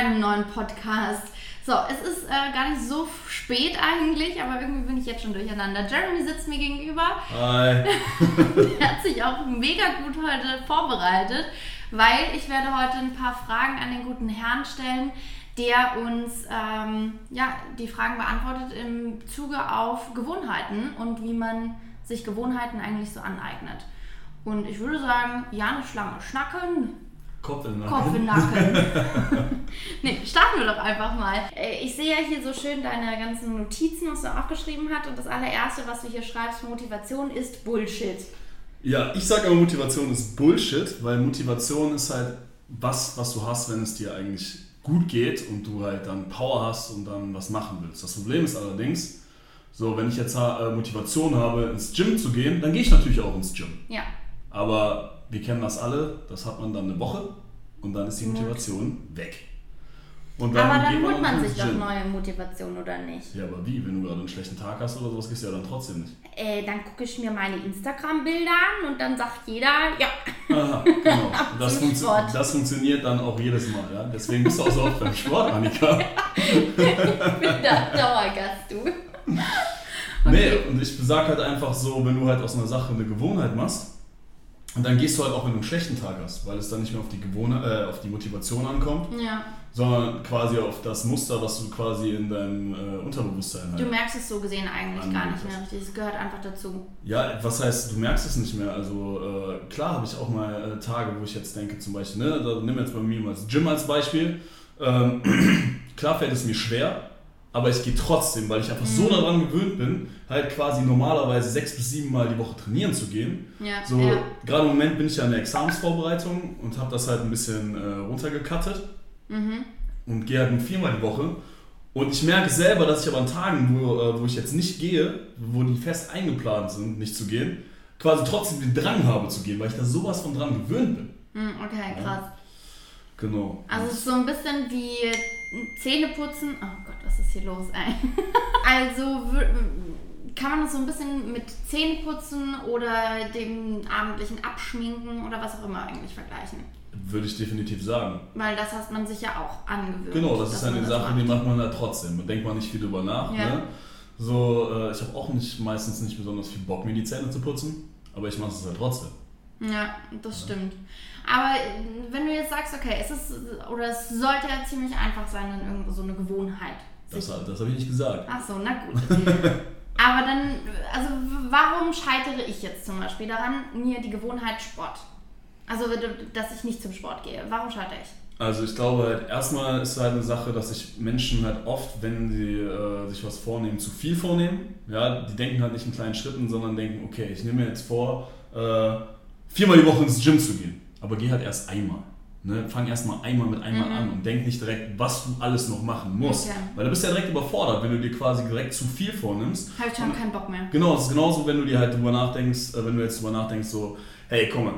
einem neuen Podcast. So, es ist äh, gar nicht so spät eigentlich, aber irgendwie bin ich jetzt schon durcheinander. Jeremy sitzt mir gegenüber. Hi. Der hat sich auch mega gut heute vorbereitet, weil ich werde heute ein paar Fragen an den guten Herrn stellen, der uns ähm, ja, die Fragen beantwortet im Zuge auf Gewohnheiten und wie man sich Gewohnheiten eigentlich so aneignet. Und ich würde sagen, ja, eine Schlange schnacken, Kopf in den Nacken. Kopf im Nacken. nee, starten wir doch einfach mal. Äh, Ich sehe ja hier so schön deine ganzen Notizen, was du aufgeschrieben hast. Und das allererste, was du hier schreibst, Motivation ist Bullshit. Ja, ich sage aber, Motivation ist Bullshit, weil Motivation ist halt was, was du hast, wenn es dir eigentlich gut geht und du halt dann Power hast und dann was machen willst. Das Problem ist allerdings, so, wenn ich jetzt äh, Motivation habe, ins Gym zu gehen, dann gehe ich natürlich auch ins Gym. Ja. Aber wir kennen das alle, das hat man dann eine Woche und dann ist die Motivation weg. Aber dann holt man sich doch neue Motivation, oder nicht? Ja, aber wie? Wenn du gerade einen schlechten Tag hast oder sowas, gehst du ja dann trotzdem nicht. Äh, dann gucke ich mir meine Instagram-Bilder an und dann sagt jeder, ja, Aha, genau. Das, funktio Sport. das funktioniert dann auch jedes Mal, ja. Deswegen bist du auch so oft beim Sport, Annika. ich bin der Dauergast, du. Nee, und ich sag halt einfach so, wenn du halt aus einer Sache eine Gewohnheit machst, und dann gehst du halt auch, wenn du einen schlechten Tag hast, weil es dann nicht mehr auf die, Gewohn äh, auf die Motivation ankommt, Ja. sondern quasi auf das Muster, was du quasi in deinem äh, Unterbewusstsein Du halt. merkst es so gesehen eigentlich gar nicht mehr richtig. Es gehört einfach dazu. Ja, was heißt, du merkst es nicht mehr. Also äh, klar habe ich auch mal äh, Tage, wo ich jetzt denke, zum Beispiel, ne, da, nimm jetzt bei mir mal das Gym als Beispiel. Ähm, klar fällt es mir schwer, aber ich gehe trotzdem, weil ich einfach so daran gewöhnt bin, halt quasi normalerweise sechs bis sieben Mal die Woche trainieren zu gehen. Ja. So, ja. gerade im Moment bin ich ja in der Examensvorbereitung und habe das halt ein bisschen äh, runtergekattet Mhm. und gehe halt nur viermal die Woche. Und ich merke selber, dass ich aber an Tagen, wo, äh, wo ich jetzt nicht gehe, wo die fest eingeplant sind, nicht zu gehen, quasi trotzdem den Drang habe zu gehen, weil ich da sowas von dran gewöhnt bin. Hm, Okay, Ja. Genau. Also es ist so ein bisschen wie Zähne putzen. Oh Gott, was ist hier los, ey? Also kann man das so ein bisschen mit Zähneputzen oder dem abendlichen Abschminken oder was auch immer eigentlich vergleichen. Würde ich definitiv sagen. Weil das hat man sich ja auch angewöhnt. Genau, das ist eine Sache, macht. die macht man halt trotzdem. Man denkt man nicht viel drüber nach. Ja. Ne? So, äh, ich habe auch nicht, meistens nicht besonders viel Bock, mir die Zähne zu putzen, aber ich mache es halt trotzdem. Ja, das stimmt. Aber äh, wenn du jetzt sagst, okay, es ist oder es sollte ja ziemlich einfach sein, dann irgendwo so eine Gewohnheit. Das, das habe ich nicht gesagt. Ach so, na gut. Aber dann, also warum scheitere ich jetzt zum Beispiel daran, mir die Gewohnheit Sport? Also, dass ich nicht zum Sport gehe. Warum scheitere ich? Also ich glaube halt, erstmal ist halt eine Sache, dass sich Menschen halt oft, wenn sie äh, sich was vornehmen, zu viel vornehmen. Ja, die denken halt nicht in kleinen Schritten, sondern denken, okay, ich nehme mir jetzt vor, äh, viermal die Woche ins Gym zu gehen. Aber geh halt erst einmal. Ne? Fang erst mal einmal mit einmal Mhm. an und denk nicht direkt, was du alles noch machen musst. Okay. Weil du bist ja direkt überfordert, wenn du dir quasi direkt zu viel vornimmst. Habe ich schon keinen Bock mehr. Genau, es ist genauso, wenn du dir halt drüber nachdenkst, äh, wenn du jetzt drüber nachdenkst, so, hey, komm mal,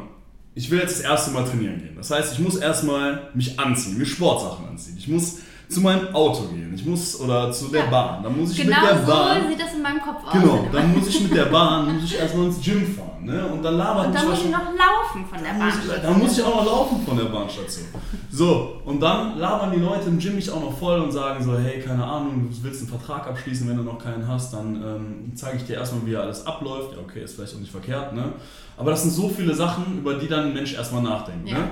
ich will jetzt das erste Mal trainieren gehen. Das heißt, ich muss erstmal mich anziehen, mir Sportsachen anziehen. Ich muss zu meinem Auto gehen. Ich muss, oder zu der Ja. Bahn. Dann muss ich Genau mit der so Bahn. sieht das in meinem Kopf aus. Genau, dann muss ich mit der Bahn, muss ich erstmal ins Gym fahren. Ne? Und dann labert Und dann muss ich noch laufen von der dann Bahn. muss, ich, dann muss ich auch noch laufen von der Bahnstation. So, und dann labern die Leute im Gym mich auch noch voll und sagen so, hey, keine Ahnung, du willst einen Vertrag abschließen, wenn du noch keinen hast, dann ähm, zeige ich dir erstmal, wie alles abläuft. Ja, okay, ist vielleicht auch nicht verkehrt, ne? Aber das sind so viele Sachen, über die dann ein Mensch erstmal nachdenkt, Ja. ne?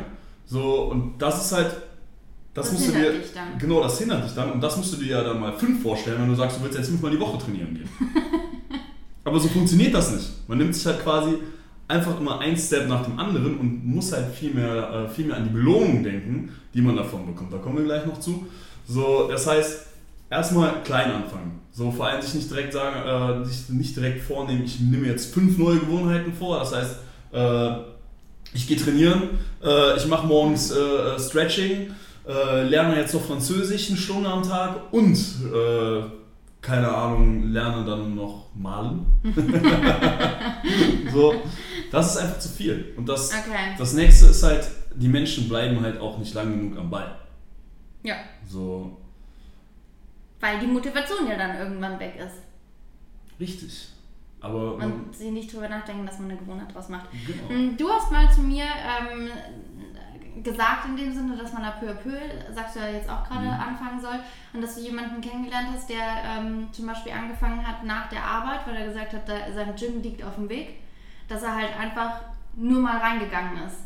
So, und das ist halt, das, Das musst du hindert dir, dich dann. genau, das hindert dich dann und das musst du dir ja dann mal fünf vorstellen, wenn du sagst, du willst jetzt fünfmal die Woche trainieren gehen. Aber so funktioniert das nicht. Man nimmt sich halt quasi einfach immer ein Step nach dem anderen und muss halt viel mehr, äh, viel mehr an die Belohnung denken, die man davon bekommt. Da kommen wir gleich noch zu. So, das heißt, erstmal klein anfangen. So, vor allem sich nicht direkt sagen, äh, sich nicht direkt vornehmen, ich nehme jetzt fünf neue Gewohnheiten vor. Das heißt, äh, ich gehe trainieren, äh, ich mache morgens äh, Stretching, äh, lerne jetzt noch Französisch eine Stunde am Tag und äh, keine Ahnung, lerne dann noch malen. so, das ist einfach zu viel. Und das, Okay. das nächste ist halt, die Menschen bleiben halt auch nicht lang genug am Ball. Ja. So, Weil die Motivation ja dann irgendwann weg ist. richtig. Aber Und sie nicht drüber nachdenken, dass man eine Gewohnheit draus macht. genau. Hm, Du hast mal zu mir ähm, gesagt in dem Sinne, dass man da peu à peu, sagst du ja jetzt auch gerade, Mhm. anfangen soll und dass du jemanden kennengelernt hast, der ähm, zum Beispiel angefangen hat nach der Arbeit, weil er gesagt hat, da, sein Gym liegt auf dem Weg, dass er halt einfach nur mal reingegangen ist.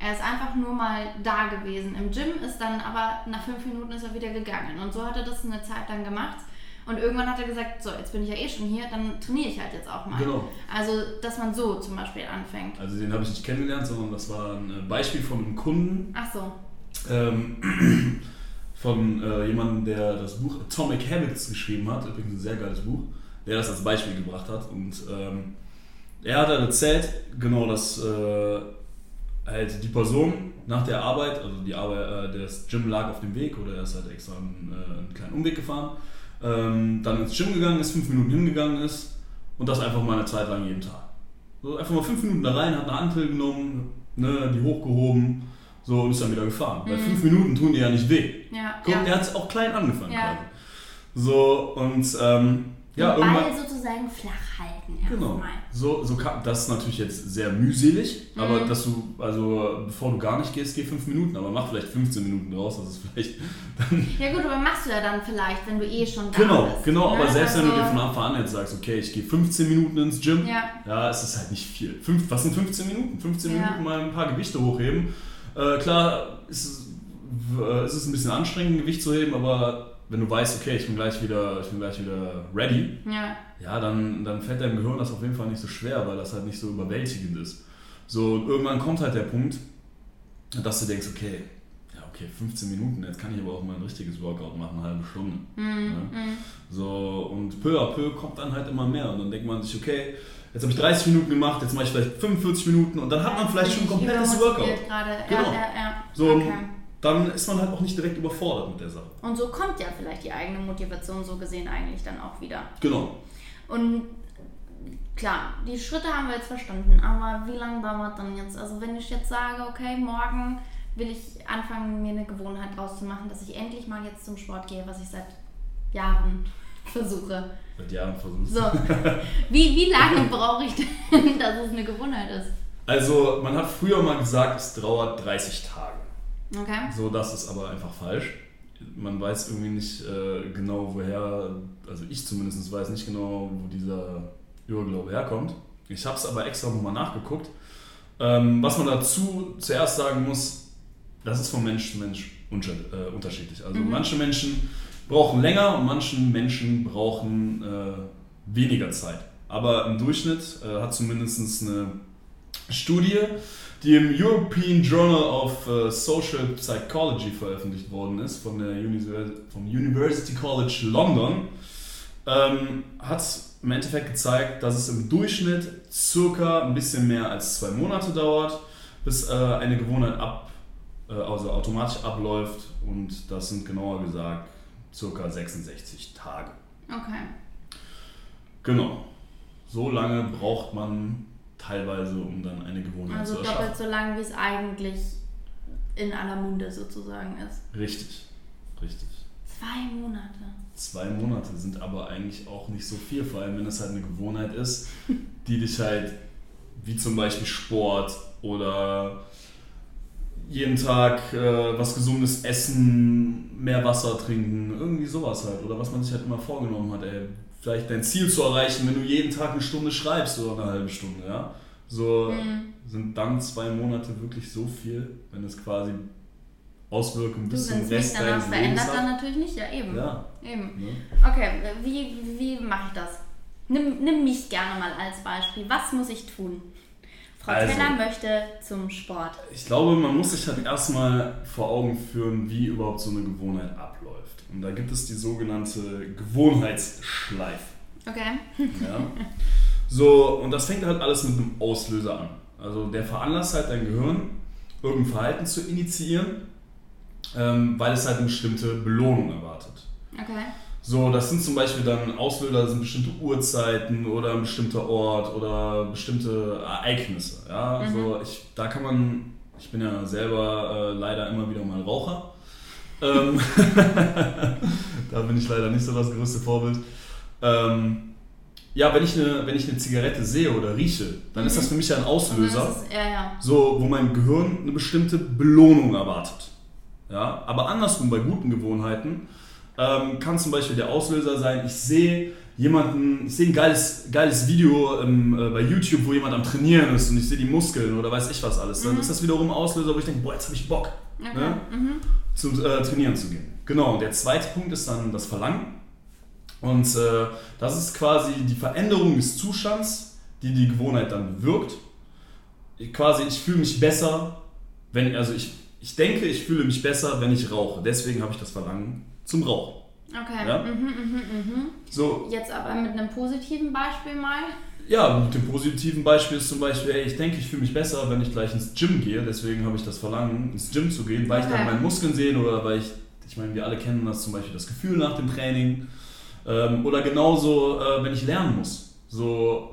Er ist einfach nur mal da gewesen. Im Gym ist dann aber nach fünf Minuten ist er wieder gegangen. Und so hat er das eine Zeit lang gemacht. Und irgendwann hat er gesagt, so, jetzt bin ich ja eh schon hier, dann trainiere ich halt jetzt auch mal. Genau. Also, dass man so zum Beispiel anfängt. Also den habe ich nicht kennengelernt, sondern das war ein äh, Beispiel von einem Kunden, Ach so. ähm, von äh, jemandem, der das Buch Atomic Habits geschrieben hat, übrigens ein sehr geiles Buch, der das als Beispiel gebracht hat. Und ähm, er hat dann erzählt, genau, dass äh, halt die Person nach der Arbeit, also die Arbeit, äh, das Gym lag auf dem Weg oder er ist halt extra einen, äh, einen kleinen Umweg gefahren, ähm, dann ins Gym gegangen ist, fünf Minuten hingegangen ist und das einfach mal eine Zeit lang jeden Tag. So einfach mal fünf Minuten da rein, hat eine Hantel genommen, ne, die hochgehoben, so und ist dann wieder gefahren. Weil fünf Minuten tun dir ja nicht weh. Ja. Guck, ja. er hat auch klein angefangen Ja. So und ähm, ja, Den. Ball sozusagen flach halten Genau. So, so kann, das ist natürlich jetzt sehr mühselig, aber Mhm. dass du, also bevor du gar nicht gehst, geh fünf Minuten, aber mach vielleicht 15 Minuten draus, das ist vielleicht dann. Ja gut, aber machst du ja dann vielleicht, wenn du eh schon da Genau, bist. genau, ne? aber selbst wenn du Also- dir von Anfang an jetzt sagst, okay, ich gehe 15 Minuten ins Gym, Ja. ja, es ist halt nicht viel. Fünf, was sind 15 Minuten? 15 Ja. Minuten mal ein paar Gewichte hochheben. Äh, klar, ist es, es ist ein bisschen anstrengend, Gewicht zu heben, aber wenn du weißt, okay, ich bin gleich wieder, ich bin gleich wieder ready, Ja. ja, dann, dann fällt deinem Gehirn das auf jeden Fall nicht so schwer, weil das halt nicht so überwältigend ist. So, und irgendwann kommt halt der Punkt, dass du denkst, okay, ja, okay, 15 Minuten, jetzt kann ich aber auch mal ein richtiges Workout machen, eine halbe Stunde. Mhm. Ja. Mhm. So, und peu à peu kommt dann halt immer mehr. Und dann denkt man sich, okay, jetzt habe ich 30 Minuten gemacht, jetzt mache ich vielleicht 45 Minuten und dann hat man vielleicht schon ein komplettes Workout. Gerade. Genau. Ja, ja, ja. So, okay. Dann ist man halt auch nicht direkt überfordert mit der Sache. Und so kommt ja vielleicht die eigene Motivation so gesehen eigentlich dann auch wieder. Genau. Und klar, die Schritte haben wir jetzt verstanden, aber wie lange dauert dann jetzt? Also wenn ich jetzt sage, okay, morgen will ich anfangen, mir eine Gewohnheit draus zu machen, dass ich endlich mal jetzt zum Sport gehe, was ich seit Jahren versuche. Seit Jahren versuchst So, wie, wie lange brauche ich denn, dass es eine Gewohnheit ist? Also, man hat früher mal gesagt, es dauert 30 Tage. Okay? So, das ist aber einfach falsch. Man weiß irgendwie nicht äh, genau, woher, also ich zumindest weiß nicht genau, wo dieser Irrglaube herkommt. Ich habe es aber extra nochmal nachgeguckt. Ähm, was man dazu zuerst sagen muss, das ist von Mensch zu Mensch äh, unterschiedlich. Also Mhm. manche Menschen brauchen länger und manche Menschen brauchen äh, weniger Zeit. Aber im Durchschnitt äh, hat zumindest eine Studie, die im European Journal of äh, Social Psychology veröffentlicht worden ist, von der Univers vom University College London, ähm, hat im Endeffekt gezeigt, dass es im Durchschnitt circa ein bisschen mehr als zwei Monate dauert, bis äh, eine Gewohnheit ab, äh, also automatisch abläuft und das sind genauer gesagt circa 66 Tage. Okay. Genau. So lange braucht man teilweise, um dann eine Gewohnheit Also zu erschaffen. doppelt so lang, wie es eigentlich in aller Munde sozusagen ist. Richtig, richtig. Zwei Monate. Zwei Monate sind aber eigentlich auch nicht so viel, vor allem wenn es halt eine Gewohnheit ist, die dich halt, wie zum Beispiel Sport oder jeden Tag äh, was Gesundes essen, mehr Wasser trinken, irgendwie sowas halt. Oder was man sich halt immer vorgenommen hat, ey. Vielleicht dein Ziel zu erreichen, wenn du jeden Tag eine Stunde schreibst oder eine halbe Stunde, ja. So Mhm. sind dann zwei Monate wirklich so viel, wenn es quasi Auswirkungen bis zum Rest danach deines Lebens verändert, dann natürlich nicht. Ja, eben. Ja, Eben. ne? Okay, wie, wie mache ich das? Nimm, nimm mich gerne mal als Beispiel. Was muss ich tun? Frau Also. Teller möchte zum Sport. Ich glaube, man muss sich halt erstmal vor Augen führen, wie überhaupt so eine Gewohnheit abläuft. Und da gibt es die sogenannte Gewohnheitsschleife. Okay. Ja? So, und das fängt halt alles mit einem Auslöser an. Also der veranlasst halt dein Gehirn, irgendein Verhalten zu initiieren, ähm, weil es halt eine bestimmte Belohnung erwartet. Okay. So, das sind zum Beispiel dann Auslöser, das sind bestimmte Uhrzeiten oder ein bestimmter Ort oder bestimmte Ereignisse. Ja, Mhm. so ich, da kann man, ich bin ja selber äh, leider immer wieder mal Raucher. Ähm, da bin ich leider nicht so das größte Vorbild. Ähm, Ja, wenn ich eine, wenn ich eine Zigarette sehe oder rieche, dann ist das für mich ja ein Auslöser, ist, ja, ja. so, wo mein Gehirn eine bestimmte Belohnung erwartet. Ja? Aber andersrum bei guten Gewohnheiten ähm, kann zum Beispiel der Auslöser sein, ich sehe jemanden, ich sehe ein geiles, geiles Video ähm, äh, bei YouTube, wo jemand am Trainieren ist und ich sehe die Muskeln oder weiß ich was alles. Dann ist das wiederum ein Auslöser, wo ich denke, boah, jetzt habe ich Bock, Okay. ne? Mhm. Zu äh, trainieren zu gehen. Genau, und der zweite Punkt ist dann das Verlangen. Und äh, das ist quasi die Veränderung des Zustands, die die Gewohnheit dann bewirkt. Ich, quasi, ich fühle mich besser, wenn, also ich, ich denke, ich fühle mich besser, wenn ich rauche. Deswegen habe ich das Verlangen zum Rauchen. Okay. Ja? Mhm, mhm, mhm. So, Jetzt aber mit einem positiven Beispiel mal. Ja, mit dem positiven Beispiel ist zum Beispiel, ey, ich denke, ich fühle mich besser, wenn ich gleich ins Gym gehe. Deswegen habe ich das Verlangen, ins Gym zu gehen, weil ich dann meine Muskeln sehe oder weil ich, ich meine, wir alle kennen das zum Beispiel, das Gefühl nach dem Training. Ähm, oder genauso, äh, wenn ich lernen muss. So,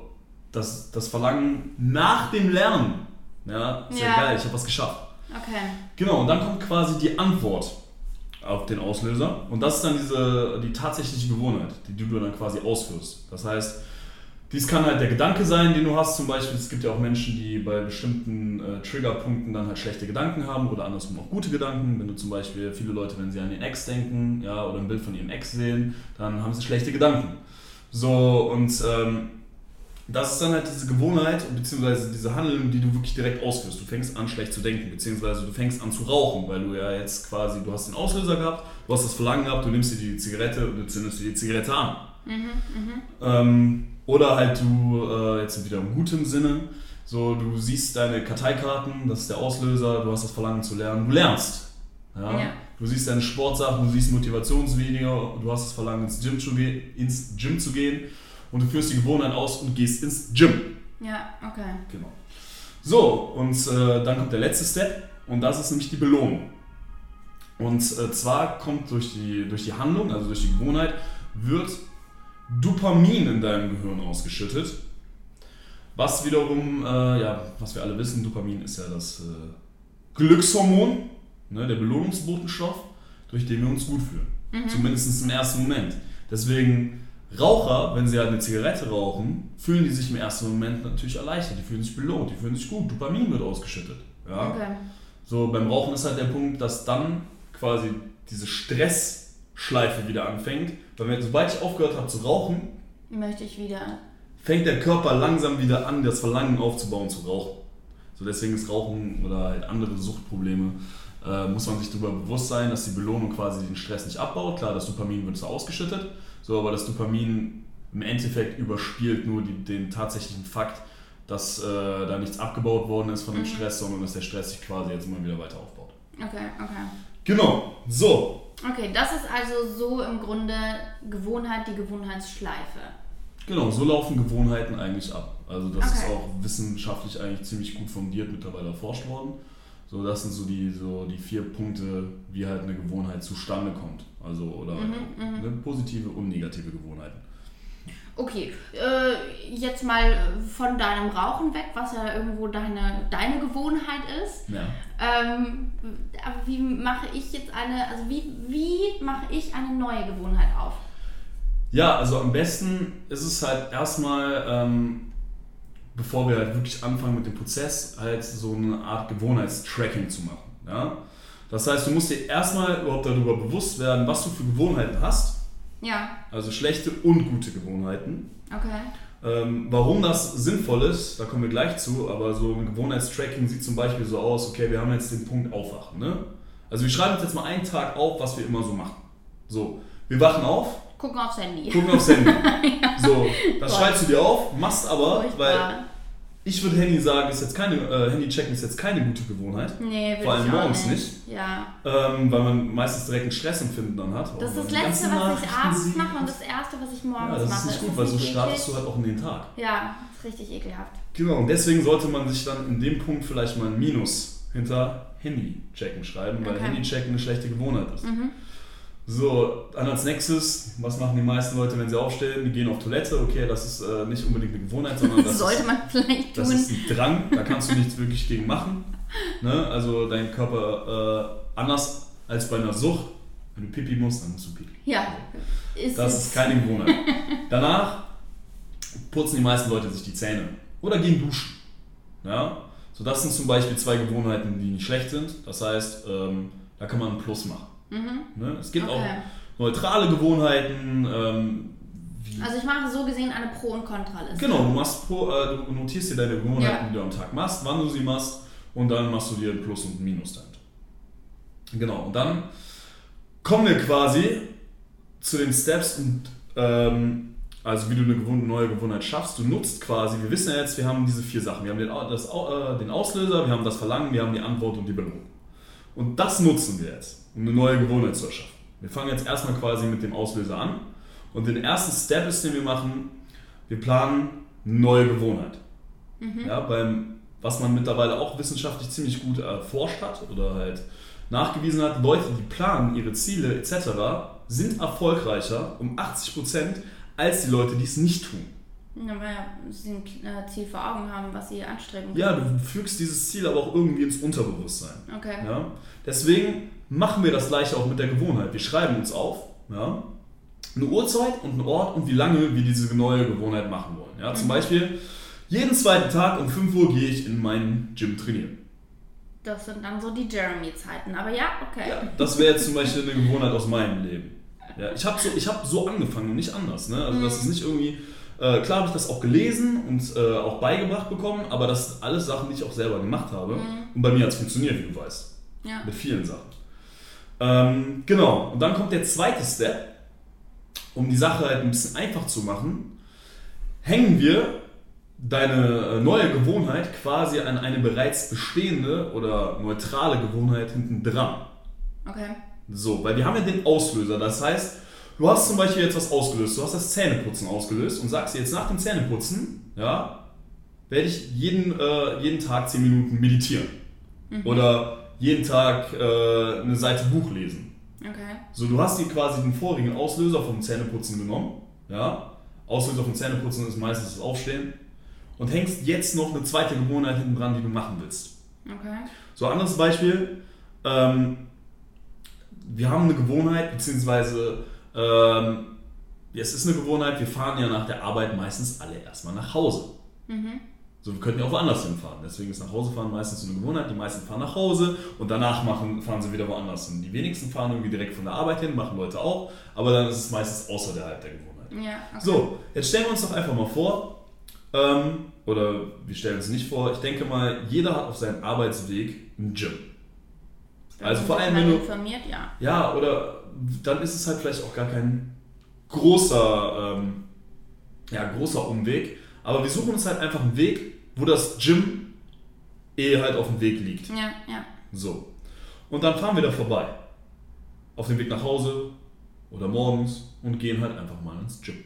das, das Verlangen nach dem Lernen. Ja, ist ja, Ja. geil, ich habe was geschafft. Okay. Genau, und dann kommt quasi die Antwort auf den Auslöser. Und das ist dann diese, die tatsächliche Gewohnheit, die du dann quasi ausführst. Das heißt, dies kann halt der Gedanke sein, den du hast. Zum Beispiel, es gibt ja auch Menschen, die bei bestimmten äh, Triggerpunkten dann halt schlechte Gedanken haben oder andersrum auch gute Gedanken. Wenn du zum Beispiel, viele Leute, wenn sie an ihren Ex denken ja, oder ein Bild von ihrem Ex sehen, dann haben sie schlechte Gedanken. So, und ähm, das ist dann halt diese Gewohnheit, beziehungsweise diese Handlung, die du wirklich direkt ausführst. Du fängst an, schlecht zu denken, beziehungsweise du fängst an zu rauchen, weil du ja jetzt quasi, du hast den Auslöser gehabt, du hast das Verlangen gehabt, du nimmst dir die Zigarette und du zündest dir die Zigarette an. Ähm, oder halt du, äh, jetzt wieder im guten Sinne, so du siehst deine Karteikarten, das ist der Auslöser, du hast das Verlangen zu lernen, du lernst. Ja? Ja. Du siehst deine Sportsachen, du siehst Motivationsvideo, du hast das Verlangen ins Gym, zu ins Gym zu gehen und du führst die Gewohnheit aus und gehst ins Gym. Ja, okay. Genau. So, und äh, dann kommt der letzte Step und das ist nämlich die Belohnung. Und äh, zwar kommt durch die, durch die Handlung, also durch die Gewohnheit, wird Dopamin in deinem Gehirn ausgeschüttet. Was wiederum, äh, ja, was wir alle wissen, Dopamin ist ja das äh, Glückshormon, ne, der Belohnungsbotenstoff, durch den wir uns gut fühlen. Zumindest im ersten Moment. Deswegen Raucher, wenn sie halt eine Zigarette rauchen, fühlen die sich im ersten Moment natürlich erleichtert, die fühlen sich belohnt, die fühlen sich gut, Dopamin wird ausgeschüttet. Ja? Okay. So, beim Rauchen ist halt der Punkt, dass dann quasi diese Stressschleife wieder anfängt. Weil wenn, sobald ich aufgehört habe zu rauchen, Möchte ich wieder. fängt der Körper langsam wieder an, das Verlangen aufzubauen zu rauchen. So deswegen ist Rauchen oder halt andere Suchtprobleme, äh, muss man sich darüber bewusst sein, dass die Belohnung quasi den Stress nicht abbaut. Klar, das Dopamin wird so ausgeschüttet, so, aber das Dopamin im Endeffekt überspielt nur die, den tatsächlichen Fakt, dass äh, da nichts abgebaut worden ist von dem Stress, sondern dass der Stress sich quasi jetzt immer wieder weiter aufbaut. Okay, okay. Genau, so. Okay, das ist also so im Grunde Gewohnheit, die Gewohnheitsschleife. Genau, so laufen Gewohnheiten eigentlich ab. Also das ist Okay. auch wissenschaftlich eigentlich ziemlich gut fundiert mittlerweile erforscht worden. So, das sind so die, so die vier Punkte, wie halt eine Gewohnheit zustande kommt. Also, oder Mhm, eine positive und negative Gewohnheiten. Okay, äh, jetzt mal von deinem Rauchen weg, was ja irgendwo deine, deine Gewohnheit ist. Ja. Ähm, aber wie mache ich jetzt eine, also wie, wie mache ich eine neue Gewohnheit auf? Ja, also am besten ist es halt erstmal, ähm, bevor wir halt wirklich anfangen mit dem Prozess, halt so eine Art Gewohnheitstracking zu machen. Ja? Das heißt, du musst dir erstmal überhaupt darüber bewusst werden, was du für Gewohnheiten hast. Ja, Also schlechte und gute Gewohnheiten. okay. Ähm, warum das sinnvoll ist, da kommen wir gleich zu, aber so ein Gewohnheitstracking sieht zum Beispiel so aus, okay, wir haben jetzt den Punkt Aufwachen. Ne? Also wir schreiben uns jetzt mal einen Tag auf, was wir immer so machen. So, wir wachen auf, Gucken aufs Handy. gucken aufs Handy. So, das Boah. schreibst du dir auf, machst aber, weil Furchtbar. Ich würde Handy sagen, ist jetzt keine, äh, Handy checken ist jetzt keine gute Gewohnheit. Nee, Vor allem morgens nicht. Ja. Ähm, weil man meistens direkt ein Stressempfinden dann hat. Das ist das Letzte, was ich abends mache und das Erste, was ich morgens Ja, das mache. ist nicht Ist gut, das weil so nicht startest du halt auch in den Tag. Ja, ist richtig ekelhaft. Genau, und deswegen sollte man sich dann in dem Punkt vielleicht mal ein Minus hinter Handy-Checken schreiben, weil Okay. Handy-Checken eine schlechte Gewohnheit ist. Mhm. So, dann als nächstes, was machen die meisten Leute, wenn sie aufstehen? Die gehen auf Toilette. Okay, das ist äh, nicht unbedingt eine Gewohnheit, sondern das, Sollte ist, man vielleicht das tun. ist ein Drang. Da kannst du nichts wirklich gegen machen. Ne? Also dein Körper äh, anders als bei einer Sucht. Wenn du Pipi musst, dann musst du Pipi. ja, ist Das ist keine Gewohnheit. Danach putzen die meisten Leute sich die Zähne oder gehen duschen. Ja? So, das sind zum Beispiel zwei Gewohnheiten, die nicht schlecht sind. Das heißt, ähm, da kann man ein Plus machen. Mhm. Ne? Es gibt Okay. auch neutrale Gewohnheiten. Ähm, Also ich mache so gesehen eine Pro- und Kontraliste. Genau, du, machst pro, äh, du notierst dir deine Gewohnheiten, Ja. die du am Tag machst, wann du sie machst und dann machst du dir ein Plus und ein Minus damit. Genau, und dann kommen wir quasi zu den Steps und ähm, also wie du eine gewohn- neue Gewohnheit schaffst. Du nutzt quasi, wir wissen ja jetzt, wir haben diese vier Sachen. Wir haben den, das, äh, den Auslöser, wir haben das Verlangen, wir haben die Antwort und die Belohnung. Und das nutzen wir jetzt, um eine neue Gewohnheit zu erschaffen. Wir fangen jetzt erstmal quasi mit dem Auslöser an. Und den ersten Step ist, den wir machen, wir planen eine neue Gewohnheit. Ja, beim, was man mittlerweile auch wissenschaftlich ziemlich gut erforscht hat oder halt nachgewiesen hat, Leute, die planen ihre Ziele etc., sind erfolgreicher um 80% als die Leute, die es nicht tun. Ja, weil sie ein äh, Ziel vor Augen haben, was sie anstreben. Ja, du fügst dieses Ziel aber auch irgendwie ins Unterbewusstsein. Okay. Ja? Deswegen machen wir das gleiche auch mit der Gewohnheit. Wir schreiben uns auf ja? eine Uhrzeit und einen Ort und wie lange wir diese neue Gewohnheit machen wollen. Ja? Zum Beispiel, jeden zweiten Tag um 5 Uhr gehe ich in meinen Gym trainieren. Das sind dann so die Jeremy-Zeiten. Aber ja, okay. Ja, das wäre jetzt zum Beispiel eine Gewohnheit aus meinem Leben. Ja, ich habe so, ich hab so angefangen und nicht anders. Ne? Also das ist nicht irgendwie, äh, klar habe ich das auch gelesen und äh, auch beigebracht bekommen, aber das sind alles Sachen, die ich auch selber gemacht habe. Und bei mir hat es funktioniert, wie du weißt. Ja. Mit vielen Sachen. Ähm, genau, und dann kommt der zweite Step. Um die Sache halt ein bisschen einfach zu machen, hängen wir deine äh, neue Gewohnheit quasi an eine bereits bestehende oder neutrale Gewohnheit hinten dran. Okay. So, weil wir haben ja den Auslöser. Das heißt, du hast zum Beispiel jetzt was ausgelöst. Du hast das Zähneputzen ausgelöst und sagst jetzt nach dem Zähneputzen, ja, werde ich jeden, äh, jeden Tag 10 Minuten meditieren. Oder jeden Tag äh, eine Seite Buch lesen. Okay. So, du hast dir quasi den vorigen Auslöser vom Zähneputzen genommen. Ja, Auslöser vom Zähneputzen ist meistens das Aufstehen. Und hängst jetzt noch eine zweite Gewohnheit hinten dran, die du machen willst. Okay. So, anderes Beispiel. Ähm, wir haben eine Gewohnheit, beziehungsweise ähm, es ist eine Gewohnheit, wir fahren ja nach der Arbeit meistens alle erstmal nach Hause. Mhm. So, wir könnten ja auch woanders hinfahren. Deswegen ist nach Hause fahren meistens so eine Gewohnheit. Die meisten fahren nach Hause und danach machen, fahren sie wieder woanders hin. Die wenigsten fahren irgendwie direkt von der Arbeit hin, machen Leute auch, aber dann ist es meistens außerhalb der Gewohnheit. Ja, okay. So, jetzt stellen wir uns doch einfach mal vor, ähm, oder wir stellen uns nicht vor, ich denke mal, jeder hat auf seinem Arbeitsweg ein Gym. Also vor allem, wenn du- informiert, ja. Ja, oder dann ist es halt vielleicht auch gar kein großer, ähm, ja, großer Umweg, aber wir suchen uns halt einfach einen Weg, wo das Gym eh halt auf dem Weg liegt. Ja, ja. So. Und dann fahren wir da vorbei. Auf dem Weg nach Hause oder morgens und gehen halt einfach mal ins Gym.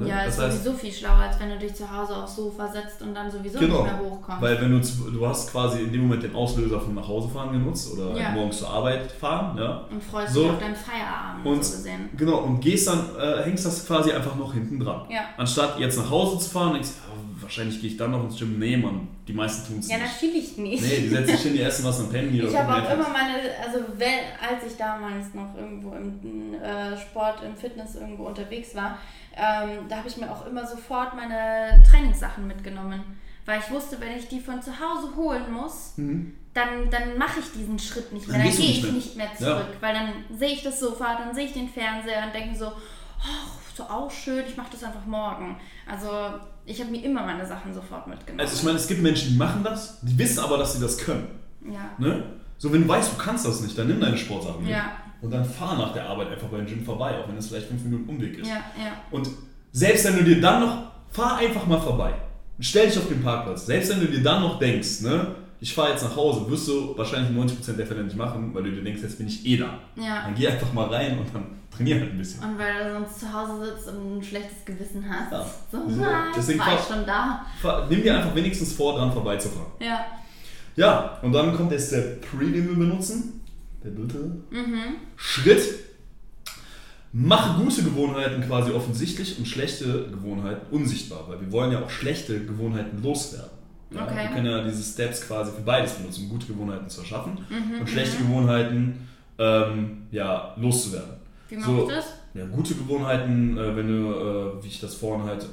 Ne? Ja, ist das heißt, sowieso viel schlauer, als wenn du dich zu Hause aufs Sofa setzt und dann sowieso Genau, nicht mehr hochkommst. weil wenn du, du hast quasi in dem Moment den Auslöser vom nach Hause fahren genutzt oder Ja. morgens zur Arbeit fahren, ja. und freust So. dich auf deinen Feierabend, Und so gesehen. genau, und gehst dann, äh, hängst das quasi einfach noch hinten dran. Ja. Anstatt jetzt nach Hause zu fahren, denkst du, wahrscheinlich gehe ich dann noch ins Gym. Nee, Mann, die meisten tun es Ja, nicht. natürlich nicht. Nee, die setzen sich hin, die essen was und pennen Ich habe auch immer meine, also wenn, als ich damals noch irgendwo im äh, Sport, im Fitness irgendwo unterwegs war, ähm, da habe ich mir auch immer sofort meine Trainingssachen mitgenommen. Weil ich wusste, wenn ich die von zu Hause holen muss, Mhm. dann, dann mache ich diesen Schritt nicht mehr. Dann Dann, gehe ich nicht mehr Ja. zurück. Weil dann sehe ich das Sofa, dann sehe ich den Fernseher und denke so, ach, so auch schön, ich mache das einfach morgen. Also ich habe mir immer meine Sachen sofort mitgenommen. Also ich meine, es gibt Menschen, die machen das, die wissen aber, dass sie das können. ja. Ne? So, wenn du weißt, du kannst das nicht, dann nimm deine Sportsachen mit. Ja. Und dann fahr nach der Arbeit einfach beim Gym vorbei, auch wenn es vielleicht fünf Minuten Umweg ist. Ja, ja. Und selbst wenn du dir dann noch, fahr einfach mal vorbei. Stell dich auf den Parkplatz. Selbst wenn du dir dann noch denkst, ne, ich fahre jetzt nach Hause, wirst du wahrscheinlich 90% der Fälle nicht machen, weil du dir denkst, jetzt bin ich eh da. Ja. Dann geh einfach mal rein und dann trainier halt ein bisschen. Und weil du sonst zu Hause sitzt und ein schlechtes Gewissen hast. Ja. So, So, nein, deswegen war ich schon da. Nimm dir einfach wenigstens vor, dran vorbeizufahren. Ja. Ja, und dann kommt jetzt der Pre, den wir benutzen. Der dritte Mhm. Schritt. Mache gute Gewohnheiten quasi offensichtlich und schlechte Gewohnheiten unsichtbar, weil wir wollen ja auch schlechte Gewohnheiten loswerden. Ja, Okay. Wir können ja diese Steps quasi für beides benutzen, um gute Gewohnheiten zu erschaffen Mhm, und schlechte Gewohnheiten ähm, ja, loszuwerden. Wie machst So. du das? Ja, gute Gewohnheiten, äh, wenn du, äh, wie ich das vorhin halt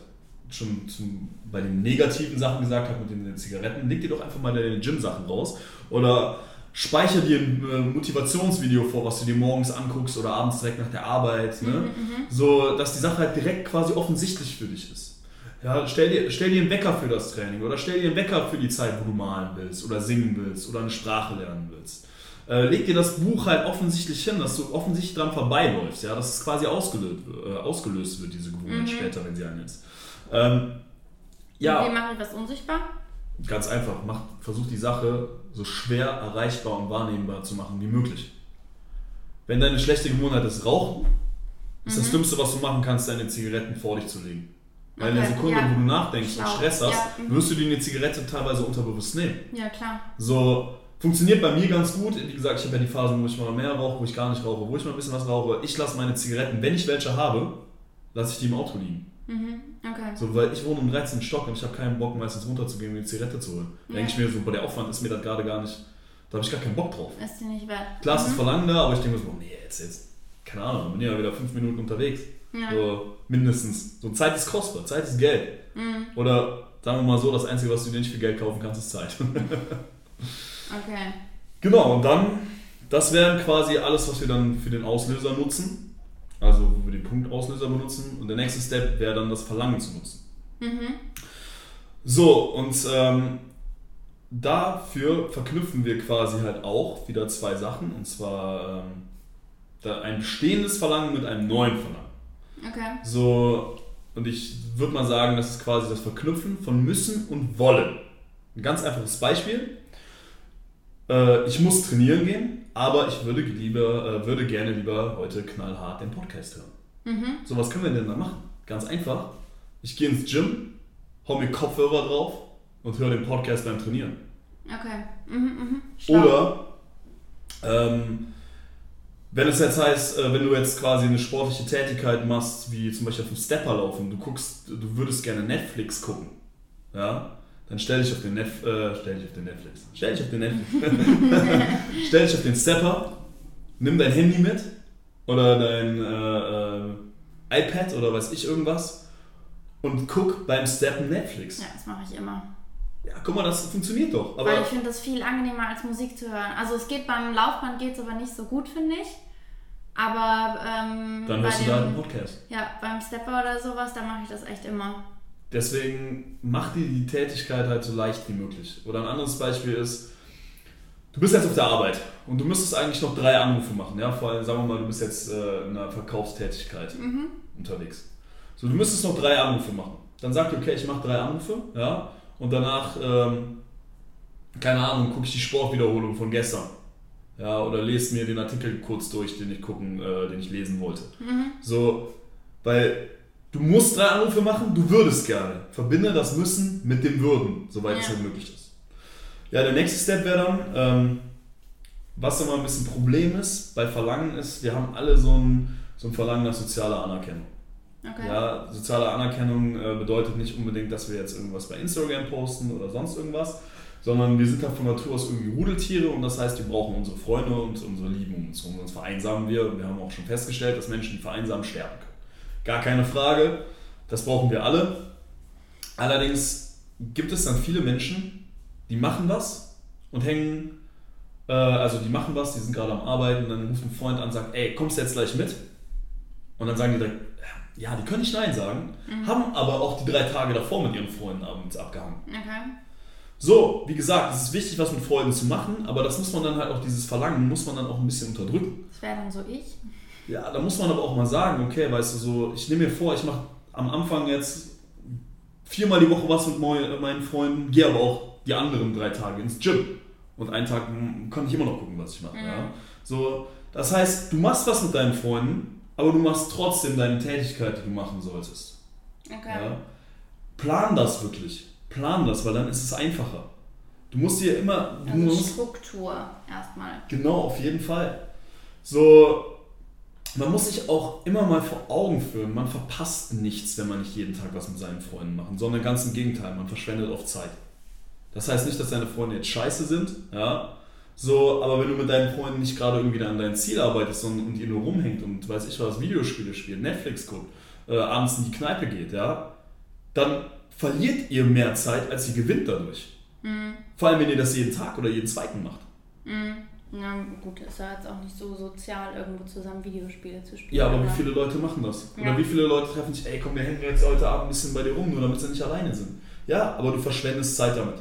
schon zum, bei den negativen Sachen gesagt habe mit den Zigaretten, leg dir doch einfach mal deine Gym-Sachen raus. Oder speicher dir ein äh, Motivationsvideo vor, was du dir morgens anguckst oder abends direkt nach der Arbeit. Ne? Mhm, so, dass die Sache halt direkt quasi offensichtlich für dich ist. Ja, stell, dir, stell dir einen Wecker für das Training oder stell dir einen Wecker für die Zeit, wo du malen willst oder singen willst oder eine Sprache lernen willst. Äh, leg dir das Buch halt offensichtlich hin, dass du offensichtlich dran vorbeiläufst, ja, dass es quasi ausgelöst, äh, ausgelöst wird, diese Gewohnheit mhm. später, wenn sie ist. Ähm, ja. Wie mache ich das unsichtbar? Ganz einfach, mach, versuch die Sache so schwer erreichbar und wahrnehmbar zu machen wie möglich. Wenn deine schlechte Gewohnheit ist Rauchen, ist mhm. das Schlimmste, was du machen kannst, deine Zigaretten vor dich zu legen. Weil okay. in der Sekunde, ja. wo du nachdenkst Schlau. und Stress hast, ja. Mhm. wirst du dir eine Zigarette teilweise unterbewusst nehmen. Ja, klar. So, funktioniert bei mir ganz gut. Wie gesagt, ich habe ja die Phasen, wo ich mal mehr rauche, wo ich gar nicht rauche, wo ich mal ein bisschen was rauche. Ich lasse meine Zigaretten, wenn ich welche habe, lasse ich die im Auto liegen. Mhm. Okay. So, weil ich wohne im 13. Stock und ich habe keinen Bock, meistens runterzugehen und die Zigarette zu holen. Da ja. denke ich mir so, boah, der Aufwand ist mir das gerade gar nicht, da habe ich gar keinen Bock drauf. Ist dir nicht wert. Klar, mhm. ist das Verlangen da, aber ich denke mir so, nee, jetzt, jetzt, keine Ahnung, bin ja wieder fünf Minuten unterwegs. Ja. So, mindestens. So, Zeit ist kostbar, Zeit ist Geld. Mhm. Oder sagen wir mal so, das Einzige, was du dir nicht für Geld kaufen kannst, ist Zeit. okay. Genau, und dann, das wäre quasi alles, was wir dann für den Auslöser nutzen. Also wo wir den Punktauslöser benutzen. Und der nächste Step wäre dann das Verlangen zu nutzen. Mhm. So, und ähm, dafür verknüpfen wir quasi halt auch wieder zwei Sachen. Und zwar ähm, ein bestehendes Verlangen mit einem neuen Verlangen. Okay. So, und ich würde mal sagen, das ist quasi das Verknüpfen von müssen und wollen. Ein ganz einfaches Beispiel. Äh, ich muss trainieren gehen, aber ich würde, lieber, äh, würde gerne lieber heute knallhart den Podcast hören. Mhm. So, was können wir denn da machen? Ganz einfach. Ich gehe ins Gym, hau mir Kopfhörer drauf und höre den Podcast beim Trainieren. Okay. Mhm, mh. Oder ähm, wenn es jetzt heißt, äh, wenn du jetzt quasi eine sportliche Tätigkeit machst, wie zum Beispiel auf dem Stepper laufen, du guckst, du würdest gerne Netflix gucken, ja, dann stell dich auf den, Nef äh, stell dich auf den Netflix. Stell dich auf den Netflix. stell dich auf den Stepper, nimm dein Handy mit oder dein äh, äh, iPad oder weiß ich irgendwas und guck beim Steppen Netflix. Ja, das mache ich immer. Ja, guck mal, das funktioniert doch. Aber Weil ich finde das viel angenehmer als Musik zu hören. Also es geht beim Laufband geht es aber nicht so gut, finde ich. Aber ähm, dann hörst du da einen Podcast. Ja, beim Stepper oder sowas, da mache ich das echt immer. Deswegen mach dir die Tätigkeit halt so leicht wie möglich. Oder ein anderes Beispiel ist, du bist jetzt auf der Arbeit und du müsstest eigentlich noch drei Anrufe machen. Ja? Vor allem, sagen wir mal, du bist jetzt äh, in einer Verkaufstätigkeit mhm. unterwegs. So, du müsstest noch drei Anrufe machen. Dann sag dir, okay, ich mache drei Anrufe, ja, und danach, ähm, keine Ahnung, gucke ich die Sportwiederholung von gestern. Ja, oder lese mir den Artikel kurz durch, den ich gucken, äh, den ich lesen wollte. Mhm. So, weil Du musst drei Anrufe machen, du würdest gerne. Verbinde das Müssen mit dem Würden, soweit ja. es halt möglich ist. Ja, der nächste Step wäre dann, ähm, was immer ein bisschen Problem ist bei Verlangen ist, wir haben alle so ein, so ein Verlangen nach sozialer Anerkennung. Okay. Ja, soziale Anerkennung äh, bedeutet nicht unbedingt, dass wir jetzt irgendwas bei Instagram posten oder sonst irgendwas, sondern wir sind halt von Natur aus irgendwie Rudeltiere und das heißt, wir brauchen unsere Freunde und unsere Lieben um uns herum. Sonst vereinsamen wir. Wir haben auch schon festgestellt, dass Menschen, die vereinsamen, sterben können. Gar keine Frage, das brauchen wir alle. Allerdings gibt es dann viele Menschen, die machen was und hängen, äh, also die machen was, die sind gerade am Arbeiten, und dann ruft ein Freund an und sagt, ey, kommst du jetzt gleich mit? Und dann sagen die direkt, ja, die können nicht Nein sagen, mhm. haben aber auch die drei Tage davor mit ihren Freunden abends abgehangen. Okay. So, wie gesagt, es ist wichtig, was mit Freunden zu machen, aber das muss man dann halt auch, dieses Verlangen muss man dann auch ein bisschen unterdrücken. Das wäre dann so ich. Ja, da muss man aber auch mal sagen, okay, weißt du, so, ich nehme mir vor, ich mache am Anfang jetzt viermal die Woche was mit meinen Freunden, gehe aber auch die anderen drei Tage ins Gym. Und einen Tag kann ich immer noch gucken, was ich mache. Mhm. Ja. So, das heißt, du machst was mit deinen Freunden, aber du machst trotzdem deine Tätigkeit, die du machen solltest. Okay. Ja. Plan das wirklich. Plan das, weil dann ist es einfacher. Du musst dir immer. Du also musst, Struktur erstmal. Genau, auf jeden Fall. So, man muss sich auch immer mal vor Augen führen, man verpasst nichts, wenn man nicht jeden Tag was mit seinen Freunden macht, sondern ganz im Gegenteil, man verschwendet oft Zeit. Das heißt nicht, dass deine Freunde jetzt scheiße sind, ja, so, aber wenn du mit deinen Freunden nicht gerade irgendwie an dein Ziel arbeitest sondern, und ihr nur rumhängt und weiß ich was, Videospiele spielt, Netflix guckt, äh, abends in die Kneipe geht, ja, dann verliert ihr mehr Zeit, als ihr gewinnt dadurch. Mhm. Vor allem, wenn ihr das jeden Tag oder jeden zweiten macht. Mhm. Na gut, ist ja jetzt auch nicht so sozial, irgendwo zusammen Videospiele zu spielen. Ja, aber wie viele Leute machen das? Oder Ja. wie viele Leute treffen sich, ey komm, wir hängen jetzt heute Abend ein bisschen bei dir rum, nur damit sie nicht alleine sind. Ja, aber du verschwendest Zeit damit.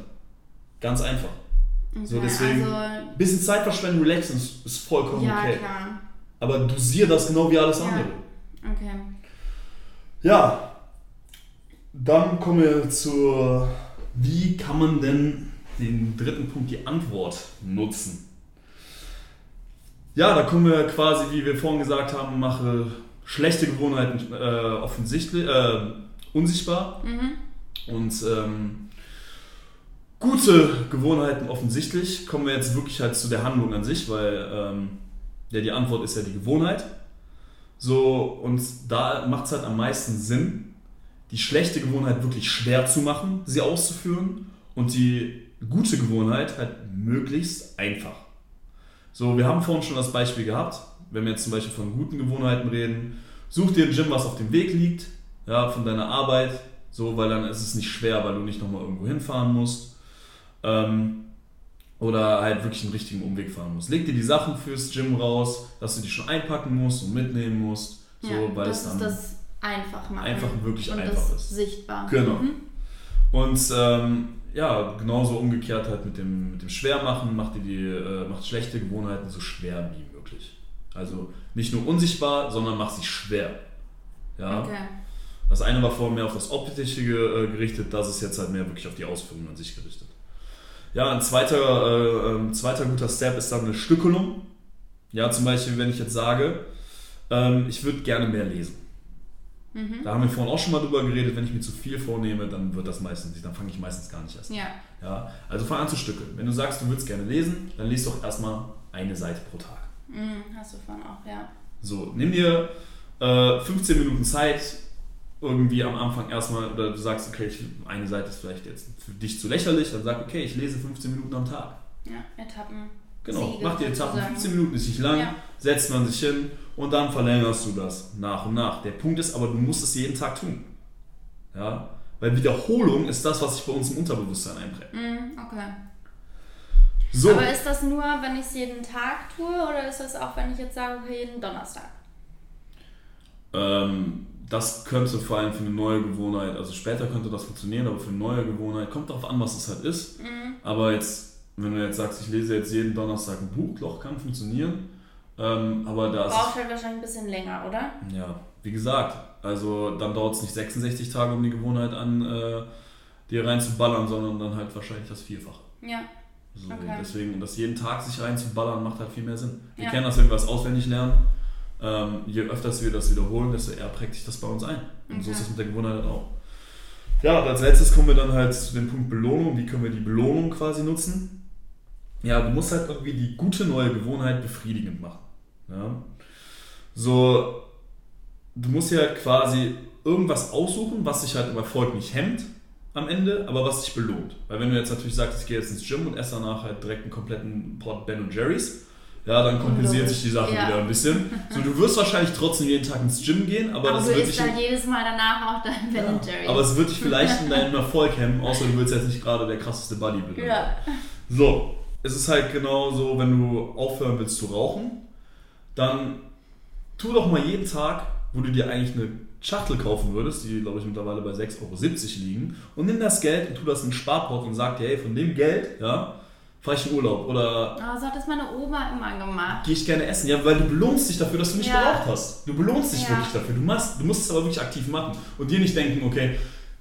Ganz einfach. Okay, So, deswegen, Also, ein bisschen Zeit verschwenden, relaxen ist, ist vollkommen ja, okay. klar. Aber dosier das genau wie alles Ja. andere. Okay. Ja, dann kommen wir zur, wie kann man denn den dritten Punkt, die Antwort, nutzen? Ja, da kommen wir quasi, wie wir vorhin gesagt haben, mache schlechte Gewohnheiten äh, offensichtlich, äh, unsichtbar Mhm. und ähm, gute Gewohnheiten offensichtlich. Kommen wir jetzt wirklich halt zu der Handlung an sich, weil ähm, ja, die Antwort ist ja die Gewohnheit. So, und da macht es halt am meisten Sinn, die schlechte Gewohnheit wirklich schwer zu machen, sie auszuführen und die gute Gewohnheit halt möglichst einfach. So, wir haben vorhin schon das Beispiel gehabt, wenn wir jetzt zum Beispiel von guten Gewohnheiten reden, such dir ein Gym, was auf dem Weg liegt, ja, von deiner Arbeit, so, weil dann ist es nicht schwer, weil du nicht nochmal irgendwo hinfahren musst. Ähm, oder halt wirklich einen richtigen Umweg fahren musst. Leg dir die Sachen fürs Gym raus, dass du die schon einpacken musst und mitnehmen musst, so, ja, weil das es ist dann das einfach machen. einfach wirklich und einfach das ist. sichtbar. Genau. Mhm. Und ähm, ja, genauso umgekehrt halt mit dem, mit dem Schwermachen, macht dir die äh, macht schlechte Gewohnheiten so schwer wie möglich. Also nicht nur unsichtbar, sondern macht sie schwer. Ja. Okay. Das eine war vorher mehr auf das Optische äh, gerichtet, das ist jetzt halt mehr wirklich auf die Ausführung an sich gerichtet. Ja, ein zweiter, äh, ähm, zweiter guter Step ist dann eine Stückelung. Ja, zum Beispiel, wenn ich jetzt sage, ähm, ich würde gerne mehr lesen. Mhm. Da haben wir vorhin auch schon mal drüber geredet, wenn ich mir zu viel vornehme, dann wird das meistens, dann fange ich meistens gar nicht erst an. Ja. Ja, also fang an zu stückeln. Wenn du sagst, du würdest gerne lesen, dann liest doch erstmal eine Seite pro Tag. Mhm. Hast du vorhin auch, ja. So, nimm dir äh, 15 Minuten Zeit, irgendwie am Anfang erstmal, oder du sagst, okay, ich, eine Seite ist vielleicht jetzt für dich zu lächerlich, dann sag, okay, ich lese 15 Minuten am Tag. Ja, Etappen. Genau, Siege mach dir Etappen, sozusagen. 15 Minuten ist nicht lang, Ja. setzt man sich hin und dann verlängerst du das nach und nach. Der Punkt ist aber, du musst es jeden Tag tun. Ja, weil Wiederholung ist das, was sich bei uns im Unterbewusstsein einprägt. Mhm. Okay. So, Aber ist das nur, wenn ich es jeden Tag tue oder ist das auch, wenn ich jetzt sage, okay, jeden Donnerstag? ähm, das könnte vor allem für eine neue Gewohnheit, also später könnte das funktionieren, aber für eine neue Gewohnheit kommt darauf an, was es halt ist. Mhm. Aber jetzt, wenn du jetzt sagst, ich lese jetzt jeden Donnerstag ein Buch, doch, kann funktionieren. Ähm, aber da ist Braucht halt wahrscheinlich ein bisschen länger, oder? Ja, wie gesagt, also dann dauert es nicht 66 Tage, um die Gewohnheit an äh, dir reinzuballern, sondern dann halt wahrscheinlich das Vierfache. Ja. So, Okay. Deswegen, das jeden Tag sich reinzuballern, macht halt viel mehr Sinn. Wir Ja. kennen das, wenn wir was auswendig lernen. Ähm, je öfters wir das wiederholen, desto eher prägt sich das bei uns ein. Und so ist Okay. es mit der Gewohnheit halt auch. Ja, und als letztes kommen wir dann halt zu dem Punkt Belohnung. Wie können wir die Belohnung quasi nutzen? Ja, du musst halt irgendwie die gute neue Gewohnheit befriedigend machen. Ja? So, du musst ja quasi irgendwas aussuchen, was dich halt im Erfolg nicht hemmt am Ende, aber was dich belohnt. Weil wenn du jetzt natürlich sagst, ich gehe jetzt ins Gym und esse danach halt direkt einen kompletten Pot Ben Jerry's, ja, dann kompensiert Unlogisch. sich die Sache Ja. wieder ein bisschen. So, du wirst wahrscheinlich trotzdem jeden Tag ins Gym gehen, aber, Aber, das du wird dich... dann jedes Mal danach auch dein Ben Ja, Jerry. aber es wird dich vielleicht in deinem Erfolg hemmen, außer du willst jetzt nicht gerade der krasseste Bodybuilder. ja. So, es ist halt genau so, wenn du aufhören willst zu rauchen, dann tu doch mal jeden Tag, wo du dir eigentlich eine Schachtel kaufen würdest, die glaube ich mittlerweile bei 6,70 Euro liegen, und nimm das Geld und tu das in den Sparpot und sag dir, hey, von dem Geld, ja, fahre ich in Urlaub oder Aber so hat das meine Oma immer gemacht. gehe ich gerne essen. Ja, weil du belohnst dich dafür, dass du nicht Ja. geraucht hast. Du belohnst dich Ja. wirklich dafür. Du, machst, du musst es aber wirklich aktiv machen und dir nicht denken, okay,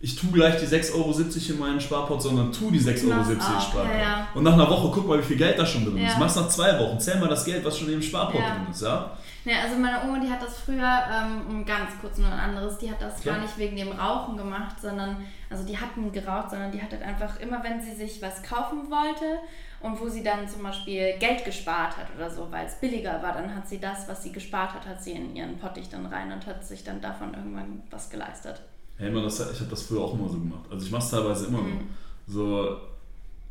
ich tue gleich die 6,70 Euro in meinen Sparpot, sondern tu die 6,70 Euro auch, Sparpot. ja, ja. Und nach einer Woche guck mal, wie viel Geld da schon drin ist. Ja. Mach's nach zwei Wochen, zähl mal das Geld, was schon im Sparpot Ja. drin ist. Ja? Ja, also meine Oma, die hat das früher, ähm, um ganz kurz nur ein anderes, die hat das gar nicht wegen dem Rauchen gemacht, sondern, also die hat nie geraucht, sondern die hat halt einfach immer, wenn sie sich was kaufen wollte und wo sie dann zum Beispiel Geld gespart hat oder so, weil es billiger war, dann hat sie das, was sie gespart hat, hat sie in ihren Pottich dann rein und hat sich dann davon irgendwann was geleistet. Hey, man, das, ich habe das früher auch immer so gemacht. Also ich mache es teilweise immer Mhm. So,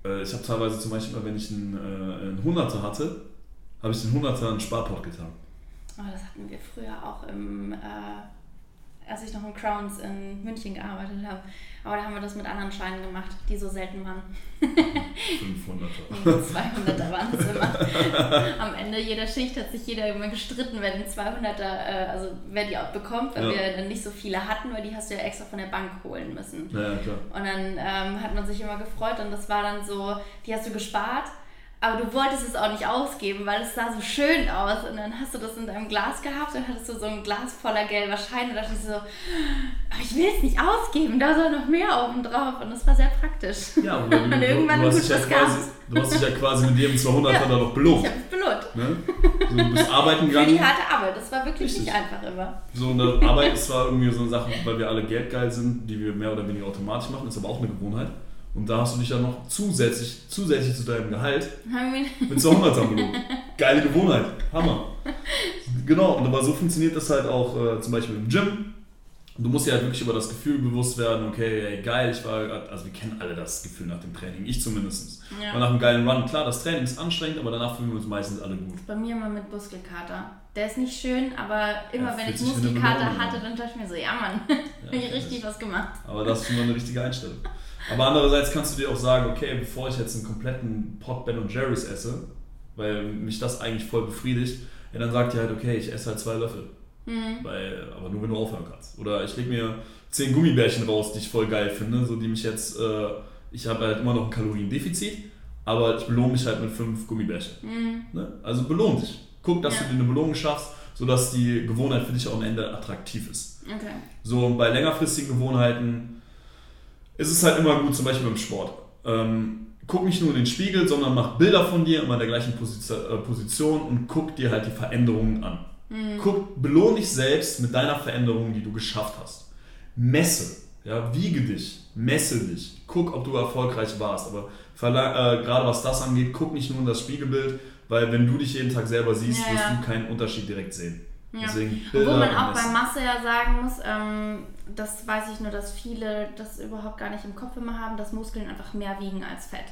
äh, ich habe teilweise zum Beispiel, wenn ich einen, äh, einen Hunderter hatte, habe ich den Hunderter in den Sparpot getan. Oh, das hatten wir früher auch im, äh, als ich noch in Crowns in München gearbeitet habe. Aber da haben wir das mit anderen Scheinen gemacht, die so selten waren. 500er. 200er waren es immer. Am Ende jeder Schicht hat sich jeder immer gestritten, wer den 200er, äh, also wer die auch bekommt, weil Ja. wir dann nicht so viele hatten, weil die hast du ja extra von der Bank holen müssen. Ja, ja, klar. Und dann ähm, hat man sich immer gefreut und das war dann so, die hast du gespart, aber du wolltest es auch nicht ausgeben, weil es sah so schön aus. Und dann hast du das in deinem Glas gehabt und hattest du so ein Glas voller gelber Scheine und dachte ich so, aber ich will es nicht ausgeben, da soll noch mehr oben drauf. Und das war sehr praktisch. Ja, Und du, irgendwann du, hast ja quasi, du hast dich ja quasi mit jedem 200er Ja. da noch belohnt. Ich habe es belohnt. Ne? So, du bist arbeiten Für die gegangen. harte Arbeit, das war wirklich Richtig. nicht einfach immer. So, und Arbeit ist zwar irgendwie so eine Sache, weil wir alle geldgeil sind, die wir mehr oder weniger automatisch machen, ist aber auch eine Gewohnheit. Und da hast du dich ja noch zusätzlich, zusätzlich zu deinem Gehalt mit 200 belohnt. Geile Gewohnheit. Hammer. Genau, und aber so funktioniert das halt auch äh, zum Beispiel im Gym. Du musst dir halt wirklich über das Gefühl bewusst werden, okay, ey, geil, ich war also wir kennen alle das Gefühl nach dem Training, ich zumindest. Ja. Und nach einem geilen Run, klar, das Training ist anstrengend, aber danach fühlen wir uns meistens alle gut. Bei mir immer mit Muskelkater. Der ist nicht schön, aber immer Ja, wenn ich Muskelkater hatte, an. dann dachte ich mir so, ja Mann, Ja, hab ich richtig was gemacht. Aber das ist schon mal eine richtige Einstellung. Aber andererseits kannst du dir auch sagen, okay, bevor ich jetzt einen kompletten Pot Ben und Jerry's esse, weil mich das eigentlich voll befriedigt, ja, dann sagt ihr halt, okay, ich esse halt zwei Löffel. Mhm. Weil, aber nur wenn du aufhören kannst. Oder ich leg mir zehn Gummibärchen raus, die ich voll geil finde, so die mich jetzt, äh, ich habe halt immer noch ein Kaloriendefizit, aber ich belohne mich halt mit fünf Gummibärchen. Mhm. Ne? Also belohn dich. Guck, dass Ja. du dir eine Belohnung schaffst, sodass die Gewohnheit für dich auch am Ende attraktiv ist. Okay. So und bei längerfristigen Gewohnheiten ist es halt immer gut, zum Beispiel beim Sport. Ähm, guck nicht nur in den Spiegel, sondern mach Bilder von dir immer in der gleichen Position, äh, Position und guck dir halt die Veränderungen an. Guck, belohn dich selbst mit deiner Veränderung, die du geschafft hast. Messe, ja, wiege dich, messe dich, guck, ob du erfolgreich warst. Aber äh, gerade was das angeht, guck nicht nur in das Spiegelbild, weil wenn du dich jeden Tag selber siehst, Ja, wirst ja. du keinen Unterschied direkt sehen. Ja. Obwohl man auch bei. Masse ja sagen muss, ähm, das weiß ich nur, dass viele das überhaupt gar nicht im Kopf immer haben, dass Muskeln einfach mehr wiegen als Fett.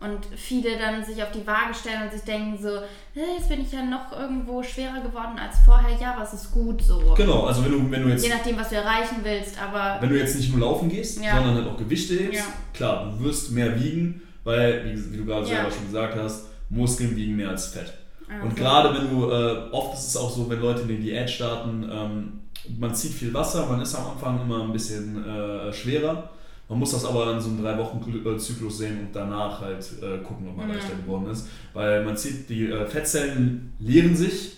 Und viele dann sich auf die Waage stellen und sich denken so, hey, jetzt bin ich ja noch irgendwo schwerer geworden als vorher. Ja, es ist gut so. Genau, also wenn du, wenn du jetzt Je nachdem, was du erreichen willst, aber Wenn du jetzt nicht nur laufen gehst, Ja. sondern halt auch Gewichte hebst, Ja. klar, du wirst mehr wiegen, weil, wie, wie du gerade Ja. selber schon gesagt hast, Muskeln wiegen mehr als Fett. Also. Und gerade wenn du, äh, oft ist es auch so, wenn Leute in die Diät starten, ähm, man zieht viel Wasser, man ist am Anfang immer ein bisschen äh, schwerer. Man muss das aber in so einem drei Wochen Zyklus sehen und danach halt äh, gucken, ob man Mhm. leichter geworden ist. Weil man zieht, die äh, Fettzellen leeren sich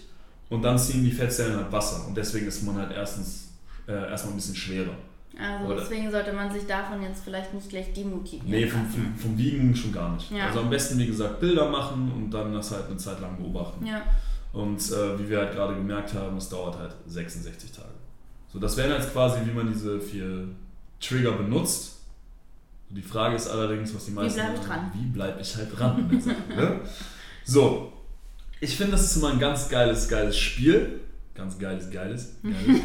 und dann ziehen die Fettzellen halt Wasser. Und deswegen ist man halt erstens äh, erstmal ein bisschen schwerer. Also Oder- deswegen sollte man sich davon jetzt vielleicht nicht gleich demotivieren. Nee, vom, vom, vom Wiegen schon gar nicht. Ja. Also am besten, wie gesagt, Bilder machen und dann das halt eine Zeit lang beobachten. Ja. Und äh, wie wir halt gerade gemerkt haben, es dauert halt 66 Tage. So, das wären jetzt quasi, wie man diese vier Trigger benutzt. Die Frage ist allerdings, was die meisten bleib ich sagen, dran? Wie bleibe ich halt dran Sache, ne? So, ich finde, das ist immer ein ganz geiles, geiles Spiel. Ganz geiles, geiles. geiles.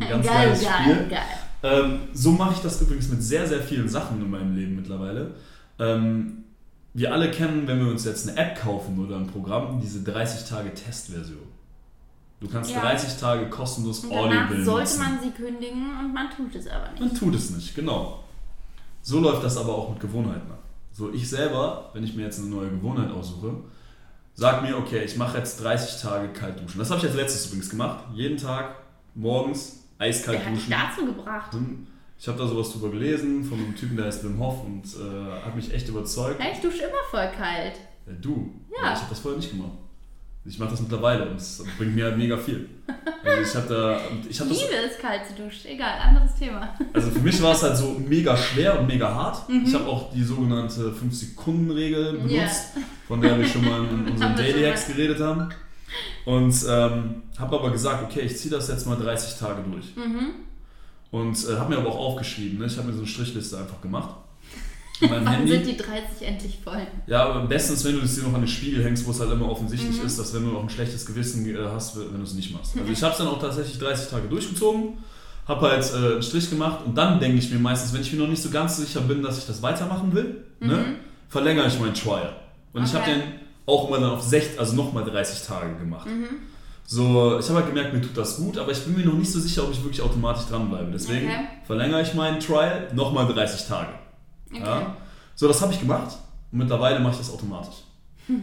Ein ganz geil, geiles Spiel. geil, geil. Ähm, so mache ich das übrigens mit sehr, sehr vielen Sachen in meinem Leben mittlerweile. Ähm, wir alle kennen, wenn wir uns jetzt eine App kaufen oder ein Programm, diese 30-Tage-Testversion. Du kannst Ja. 30 Tage kostenlos Und Audible sollte nutzen. man sie kündigen und man tut es aber nicht. Man tut es nicht, genau. So läuft das aber auch mit Gewohnheiten ab. So, ich selber, wenn ich mir jetzt eine neue Gewohnheit aussuche, sag mir, okay, ich mache jetzt 30 Tage kalt duschen. Das habe ich als letztes übrigens gemacht. Jeden Tag morgens eiskalt hat dich duschen. dazu gebracht? Hm, Ich habe da sowas drüber gelesen von einem Typen, der heißt Wim Hof und äh, hat mich echt überzeugt. Hey, ich dusche immer voll kalt. Äh, du, Ja. ich habe das vorher nicht gemacht. Ich mache das mittlerweile und es bringt mir halt mega viel. Also ich habe da, ich das, Liebe es, kalt zu duschen. Egal, anderes Thema. also für mich war es halt so mega schwer und mega hart. Mhm. Ich habe auch die sogenannte 5-Sekunden-Regel benutzt, Ja. von der wir schon mal in unseren Daily Hacks geredet haben. Und ähm, habe aber gesagt, okay, ich ziehe das jetzt mal 30 Tage durch. Mhm. Und äh, habe mir aber auch aufgeschrieben, ne? ich habe mir so eine Strichliste einfach gemacht. Wann Handy. sind die 30 endlich voll? Ja, aber bestens, wenn du das dir noch an den Spiegel hängst, wo es halt immer offensichtlich Mhm. ist, dass wenn du noch ein schlechtes Gewissen äh, hast, wenn du es nicht machst. Also ich habe es dann auch tatsächlich 30 Tage durchgezogen, habe halt äh, einen Strich gemacht und dann denke ich mir meistens, wenn ich mir noch nicht so ganz sicher bin, dass ich das weitermachen will, ne, verlängere ich meinen Trial. Und ich habe Okay. den auch immer dann auf 60, also nochmal 30 Tage gemacht. Mhm. So, ich habe halt gemerkt, mir tut das gut, aber ich bin mir noch nicht so sicher, ob ich wirklich automatisch dranbleibe. Deswegen Okay. verlängere ich meinen Trial nochmal 30 Tage. Okay. Ja? So, das habe ich gemacht und mittlerweile mache ich das automatisch.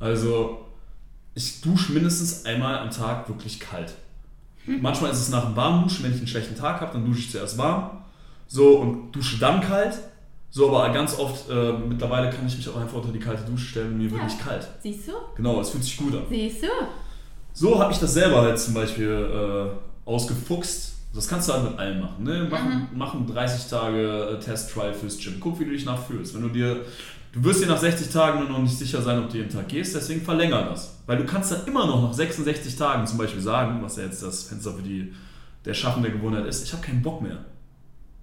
Also, ich dusche mindestens einmal am Tag wirklich kalt. Manchmal ist es nach dem Warmduschen, wenn ich einen schlechten Tag habe, dann dusche ich zuerst warm. So, und dusche dann kalt. So, aber ganz oft, äh, mittlerweile kann ich mich auch einfach unter die kalte Dusche stellen und mir wird Ja. nicht kalt. Siehst du? Genau, es fühlt sich gut an. Siehst du? So habe ich das selber halt zum Beispiel äh, ausgefuchst. Das kannst du halt mit allem machen. Ne? Machen, machen 30 Tage äh, Test-Trial fürs Gym. Guck, wie du dich nachfühlst. Wenn du dir, du wirst dir nach 60 Tagen noch nicht sicher sein, ob du jeden Tag gehst, deswegen verlänger das. Weil du kannst dann immer noch nach 66 Tagen zum Beispiel sagen, was ja jetzt das Fenster für die, der Schaffen der Gewohnheit ist, ich habe keinen Bock mehr.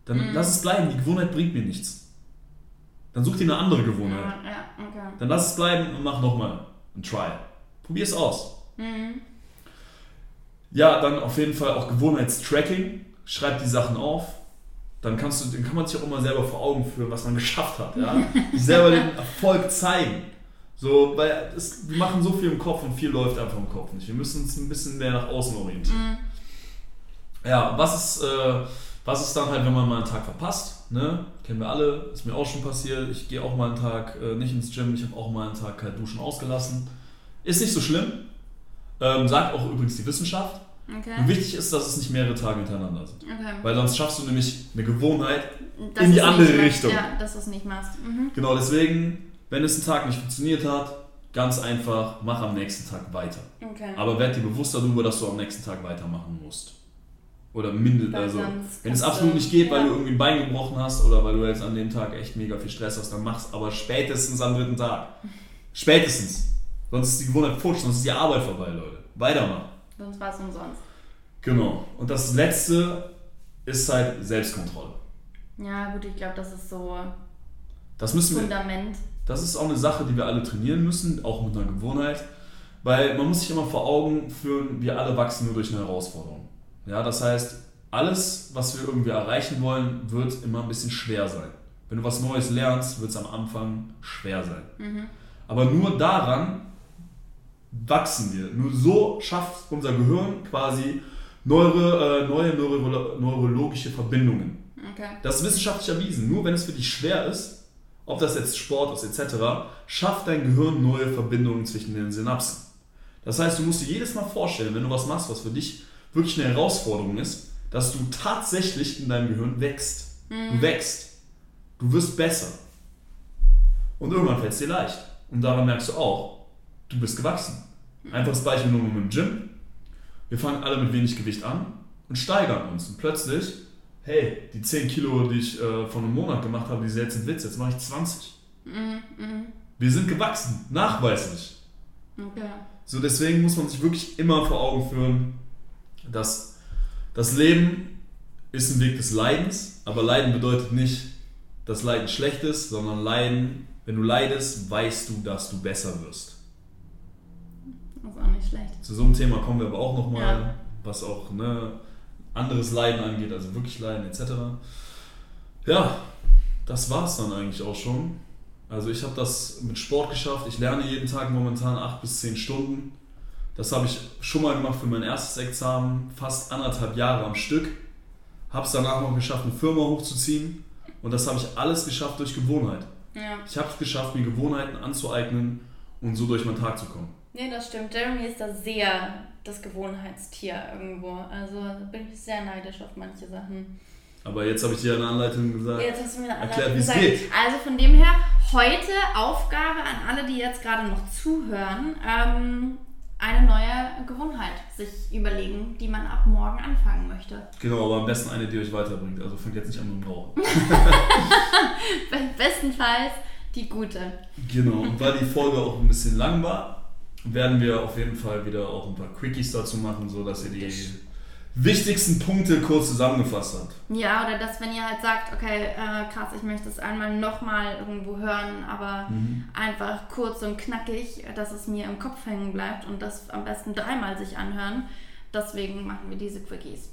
Dann lass es bleiben, die Gewohnheit bringt mir nichts. Dann such dir eine andere Gewohnheit. Ja, ja, okay. Dann lass es bleiben und mach nochmal ein Trial. Probier es aus. Mhm. Ja, dann auf jeden Fall auch Gewohnheitstracking. Schreib die Sachen auf. Dann, kannst du, dann kann man sich auch immer selber vor Augen führen, was man geschafft hat. Ja? Sich selber den Erfolg zeigen. So, weil es, wir machen so viel im Kopf und viel läuft einfach im Kopf nicht. Wir müssen uns ein bisschen mehr nach außen orientieren. Ja, was ist, äh, was ist dann halt, wenn man mal einen Tag verpasst? Ne? Kennen wir alle, ist mir auch schon passiert. Ich gehe auch mal einen Tag äh, nicht ins Gym, ich habe auch mal einen Tag kalt duschen ausgelassen. Ist nicht so schlimm. Ähm, sagt auch übrigens die Wissenschaft. Okay. Wichtig ist, dass es nicht mehrere Tage hintereinander sind. okay. Weil sonst schaffst du nämlich eine Gewohnheit. Dass in die andere. Richtung. Ja, dass du es nicht machst. Mhm. Genau deswegen, wenn es einen Tag nicht funktioniert hat, ganz einfach, mach am nächsten Tag weiter. Okay. Aber werd dir bewusst darüber, dass du am nächsten Tag weitermachen musst. Oder mindestens, Weil also wenn es absolut nicht geht, weil ja. du irgendwie ein Bein gebrochen hast oder weil du jetzt an dem Tag echt mega viel Stress hast, dann mach's aber spätestens am dritten Tag. Spätestens. Sonst ist die Gewohnheit futsch, sonst ist die Arbeit vorbei, Leute. Weitermachen. Sonst war es umsonst. Genau. Und das letzte ist halt Selbstkontrolle. Ja, gut, ich glaube, das ist so Das müssen wir, Fundament. das ist auch eine Sache, die wir alle trainieren müssen, auch mit einer Gewohnheit. Weil man muss sich immer vor Augen führen, wir alle wachsen nur durch eine Herausforderung. Ja, das heißt, alles, was wir irgendwie erreichen wollen, wird immer ein bisschen schwer sein. Wenn du was Neues lernst, wird es am Anfang schwer sein. Mhm. Aber nur daran wachsen wir. Nur so schafft unser Gehirn quasi neure, äh, neue neuro neurologische Verbindungen. Okay. Das ist wissenschaftlich erwiesen. Nur wenn es für dich schwer ist, ob das jetzt Sport ist etc., schafft dein Gehirn neue Verbindungen zwischen den Synapsen. Das heißt, du musst dir jedes Mal vorstellen, wenn du was machst, was für dich wirklich eine Herausforderung ist, dass du tatsächlich in deinem Gehirn wächst. Du wächst. Du wirst besser. Und irgendwann fällt es dir leicht. Und daran merkst du auch, du bist gewachsen. Einfaches Beispiel nur mit dem Gym. Wir fangen alle mit wenig Gewicht an und steigern uns. Und plötzlich, hey, die 10 Kilo, die ich äh, vor einem Monat gemacht habe, die sind jetzt ein Witz, jetzt mache ich 20. Mhm. Mhm. Wir sind gewachsen, nachweislich. Okay. So deswegen muss man sich wirklich immer vor Augen führen, dass das Leben ist ein Weg des Leidens, aber Leiden bedeutet nicht, dass Leiden schlecht ist, sondern Leiden, wenn du leidest, weißt du, dass du besser wirst. Das ist auch nicht schlecht. Zu so einem Thema kommen wir aber auch nochmal, Ja. was auch ne, anderes Leiden angeht, also wirklich Leiden etc. Ja, das war es dann eigentlich auch schon. Also ich habe das mit Sport geschafft. Ich lerne jeden Tag momentan 8 bis 10 Stunden. Das habe ich schon mal gemacht für mein erstes Examen, fast anderthalb Jahre am Stück. Habe es danach noch geschafft, eine Firma hochzuziehen. Und das habe ich alles geschafft durch Gewohnheit. Ja. Ich habe es geschafft, mir Gewohnheiten anzueignen und so durch meinen Tag zu kommen. Nee, das stimmt. Jeremy ist da sehr das Gewohnheitstier irgendwo. Also bin ich sehr neidisch auf manche Sachen. Aber jetzt habe ich dir eine Anleitung gesagt. Jetzt hast du mir eine Erklärt, Anleitung wie es gesagt. geht. Also von dem her, heute Aufgabe an alle, die jetzt gerade noch zuhören, ähm, eine neue Gewohnheit sich überlegen, die man ab morgen anfangen möchte. Genau, aber am besten eine, die euch weiterbringt. Also fängt jetzt nicht an mit dem Rauchen. Be- Bestenfalls die gute. Genau, und weil die Folge auch ein bisschen lang war, werden wir auf jeden Fall wieder auch ein paar Quickies dazu machen, so dass ihr die wichtigsten Punkte kurz zusammengefasst habt. Ja, oder dass, wenn ihr halt sagt, okay, äh, krass, ich möchte es einmal nochmal irgendwo hören, aber einfach kurz und knackig, dass es mir im Kopf hängen bleibt und das am besten dreimal sich anhören. Deswegen machen wir diese Quickies.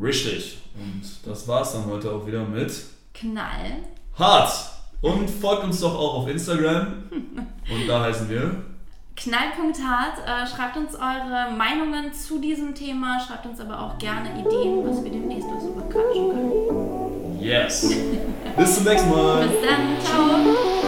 Richtig. Und das war's dann heute auch wieder mit Knall. Hart. Und folgt uns doch auch auf Instagram. Und da heißen wir Knallpunkt hart. Äh, schreibt uns eure Meinungen zu diesem Thema. Schreibt uns aber auch gerne Ideen, was wir demnächst noch so bequatschen können. Yes. Bis zum nächsten Mal. Bis dann. Ciao.